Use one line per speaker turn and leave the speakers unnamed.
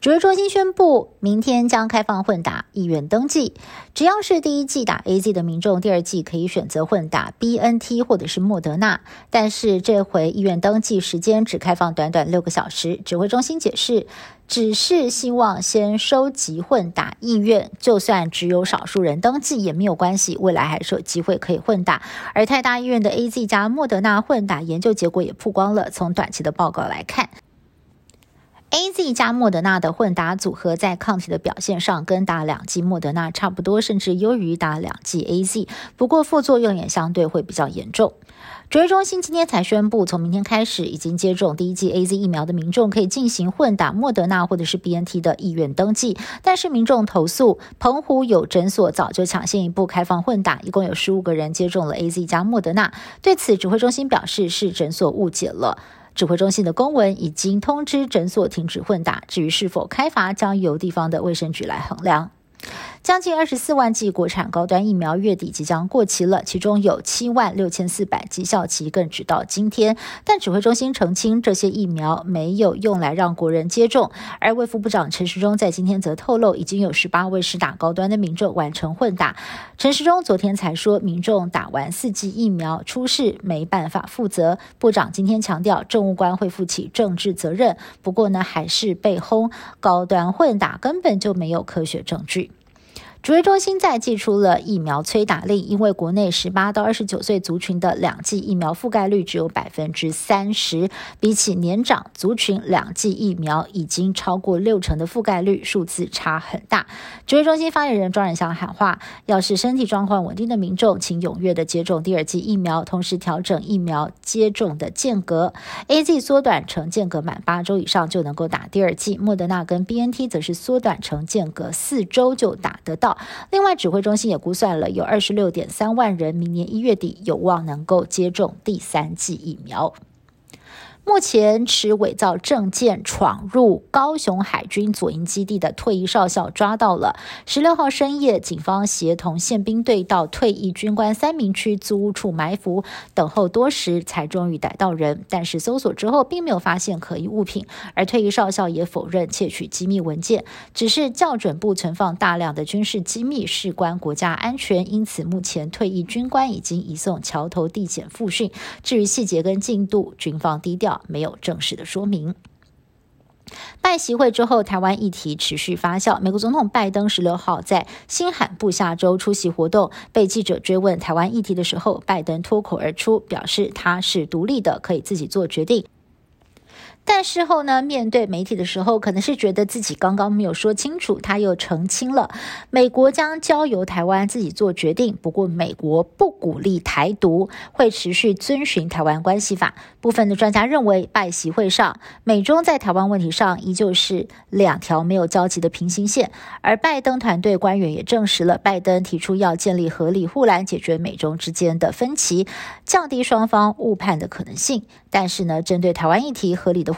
指挥中心宣布，明天将开放混打意愿登记，只要是第一季打 A Z 的民众，第二季可以选择混打 B N T 或者是莫德纳。但是这回意愿登记时间只开放短短六个小时。指挥中心解释，只是希望先收集混打意愿，就算只有少数人登记也没有关系，未来还是有机会可以混打。而泰大医院的 A Z 加莫德纳混打研究结果也曝光了，从短期的报告来看。A Z 加莫德纳的混打组合在抗体的表现上跟打两剂莫德纳差不多，甚至优于打两剂 A Z。不过副作用也相对会比较严重。指挥中心今天才宣布，从明天开始，已经接种第一剂 A Z 疫苗的民众可以进行混打莫德纳或者是 B N T 的意愿登记。但是民众投诉，澎湖有诊所早就抢先一步开放混打，一共有十五个人接种了 A Z 加莫德纳。对此，指挥中心表示是诊所误解了。指挥中心的公文已经通知诊所停止混打，至于是否开罚，将由地方的卫生局来衡量。将近二十四万剂国产高端疫苗月底即将过期了，其中有七万六千四百剂效期更直到今天。但指挥中心澄清，这些疫苗没有用来让国人接种。而卫副部长陈时中在今天则透露，已经有十八位施打高端的民众完成混打。陈时中昨天才说，民众打完四剂疫苗出事没办法负责。部长今天强调，政务官会负起政治责任。不过呢，还是被轰高端混打根本就没有科学证据。指挥中心在寄出了疫苗催打令，因为国内十八到二十九岁族群的两剂疫苗覆盖率只有百分之三十，比起年长族群两剂疫苗已经超过六成的覆盖率，数字差很大。指挥中心发言人庄仁祥喊话：，要是身体状况稳定的民众，请踊跃的接种第二剂疫苗，同时调整疫苗接种的间隔，A Z 缩短成间隔满八周以上就能够打第二剂，莫德纳跟 B N T 则是缩短成间隔四周就打得到。另外，指挥中心也估算了，有二十六点三万人明年一月底有望能够接种第三剂疫苗。目前持伪造证件闯入高雄海军左营基地的退役少校抓到了。十六号深夜，警方协同宪兵队到退役军官三明区租屋处埋伏，等候多时才终于逮到人。但是搜索之后，并没有发现可疑物品。而退役少校也否认窃取机密文件，只是校准部存放大量的军事机密，事关国家安全。因此，目前退役军官已经移送桥头地检复训。至于细节跟进度，军方低调。没有正式的说明。拜习会之后，台湾议题持续发酵。美国总统拜登十六号在新罕布夏州出席活动，被记者追问台湾议题的时候，拜登脱口而出表示他是独立的，可以自己做决定。但事后呢，面对媒体的时候，可能是觉得自己刚刚没有说清楚，他又澄清了，美国将交由台湾自己做决定。不过，美国不鼓励台独，会持续遵循台湾关系法。部分的专家认为，拜习会上，美中在台湾问题上依旧是两条没有交集的平行线。而拜登团队官员也证实了，拜登提出要建立合理护栏，解决美中之间的分歧，降低双方误判的可能性。但是呢，针对台湾议题，合理的。